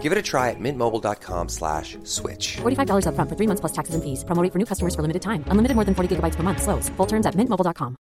Give it a try at mintmobile.com slash switch. $45 up front for three months plus taxes and fees. Promo rate for new customers for limited time. Unlimited more than 40 gigabytes per month. Slows. Full terms at mintmobile.com.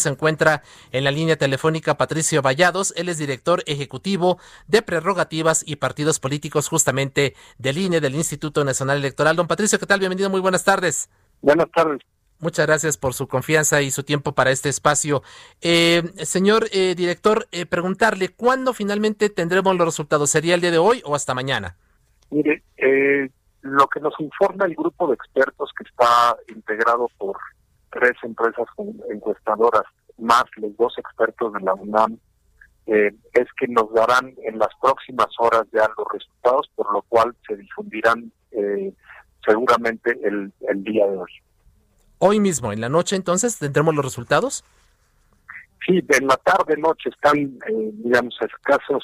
Se encuentra en la línea telefónica Patricio Vallados. Él es director ejecutivo de prerrogativas y partidos políticos justamente del INE, del Instituto Nacional Electoral. Don Patricio, ¿qué tal? Bienvenido, muy buenas tardes. Buenas tardes. Muchas gracias por su confianza y su tiempo para este espacio. Eh, señor eh, director, eh, preguntarle, ¿cuándo finalmente tendremos los resultados? ¿Sería el día de hoy o hasta mañana? Mire, eh, lo que nos informa el grupo de expertos que está integrado por tres empresas encuestadoras, más los dos expertos de la UNAM, eh, es que nos darán en las próximas horas ya los resultados, por lo cual se difundirán eh, seguramente el, el día de hoy. Hoy mismo, en la noche, entonces, tendremos los resultados. Sí, en la tarde, noche, están, eh, digamos, escasos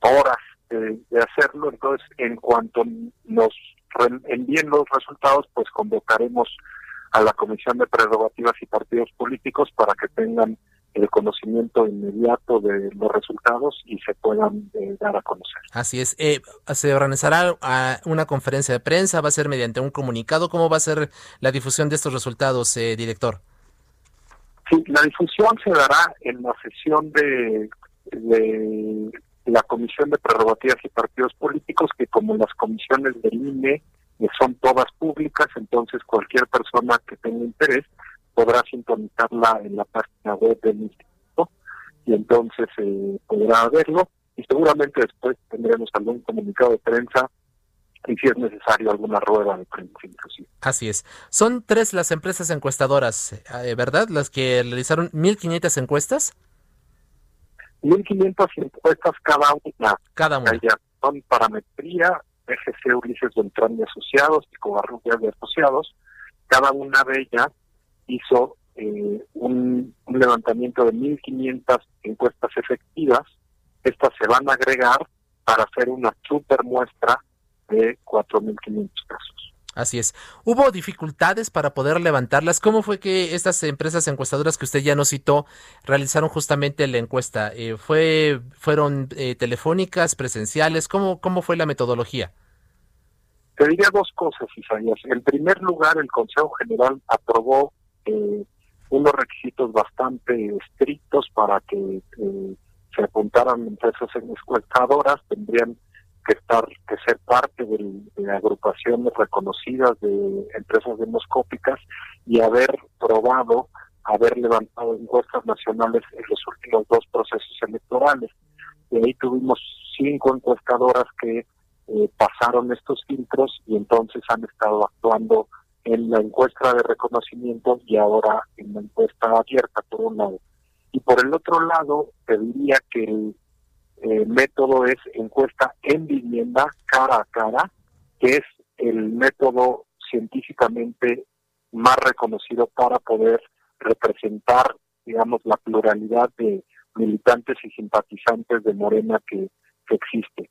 horas de, de, hacerlo. Entonces, en cuanto nos envíen los resultados, pues convocaremos a la Comisión de Prerrogativas y Partidos Políticos para que tengan el conocimiento inmediato de los resultados y se puedan eh, dar a conocer. Así es. Eh, ¿Se organizará uh, una conferencia de prensa? ¿Va a ser mediante un comunicado? ¿Cómo va a ser la difusión de estos resultados, eh, director? Sí, la difusión se dará en la sesión de, de la Comisión de Prerrogativas y Partidos Políticos, que como las comisiones del INE son todas públicas, entonces cualquier persona que tenga interés podrá sintonizarla en la página web del instituto y entonces eh, podrá verlo y seguramente después tendremos algún comunicado de prensa y si es necesario alguna rueda de prensa inclusive. Así es. Son tres las empresas encuestadoras, eh, ¿verdad? Las que realizaron 1.500 encuestas. 1.500 encuestas cada una. Cada una. Son parametría, FG Ulises Beltrán y Asociados y Covarrubias de Asociados. Cada una de ellas hizo eh, un, un, levantamiento de 1.500 encuestas efectivas. Estas se van a agregar para hacer una super muestra de 4.500 casos. Así es. ¿Hubo dificultades para poder levantarlas? ¿Cómo fue que estas empresas encuestadoras que usted ya nos citó realizaron justamente la encuesta? Eh, ¿fue, ¿Fueron eh, telefónicas, presenciales? ¿Cómo, ¿Cómo fue la metodología? Te diría dos cosas, Isaías. En primer lugar, el Consejo General aprobó eh, unos requisitos bastante estrictos para que eh, se apuntaran empresas encuestadoras, tendrían que estar, que ser parte de agrupaciones reconocidas de empresas demoscópicas y haber probado, haber levantado encuestas nacionales en los últimos dos procesos electorales. Y ahí tuvimos cinco encuestadoras que eh, pasaron estos filtros y entonces han estado actuando en la encuesta de reconocimiento y ahora en la encuesta abierta, por un lado. Y por el otro lado, te diría que el eh, método es encuesta en vivienda cara a cara, que es el método científicamente más reconocido para poder representar, digamos, la pluralidad de militantes y simpatizantes de Morena que, que existe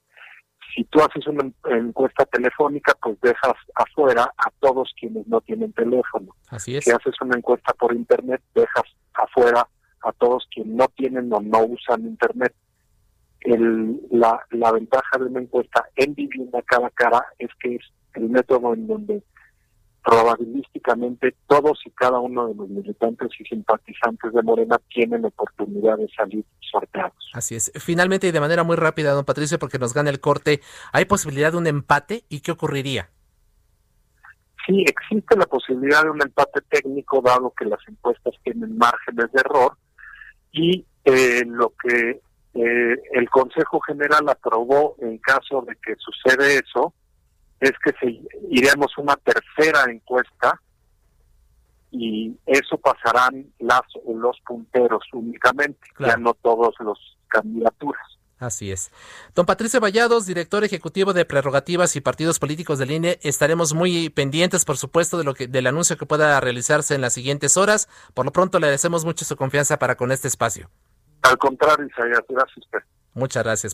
si tú haces una encuesta telefónica, pues dejas afuera a todos quienes no tienen teléfono. Así es. Si haces una encuesta por internet, dejas afuera a todos quienes no tienen o no usan internet. El, la, la ventaja de una encuesta en vivienda cara a cara es que es el método en donde probabilísticamente todos y cada uno de los militantes y simpatizantes de Morena tienen oportunidad de salir sorteados. Así es. Finalmente y de manera muy rápida, don Patricio, porque nos gana el corte, ¿hay posibilidad de un empate y qué ocurriría? Sí, existe la posibilidad de un empate técnico dado que las encuestas tienen márgenes de error y eh, lo que eh, el Consejo General aprobó en caso de que sucede eso, es que se, iremos una tercera encuesta y eso pasarán las los punteros únicamente, Claro. ya no todos los candidaturas. Así es. Don Patricio Vallados, director ejecutivo de prerrogativas y partidos políticos del INE, estaremos muy pendientes, por supuesto, de lo que, del anuncio que pueda realizarse en las siguientes horas. Por lo pronto, le agradecemos mucho su confianza para con este espacio. Al contrario, Isaías, gracias usted. Muchas gracias.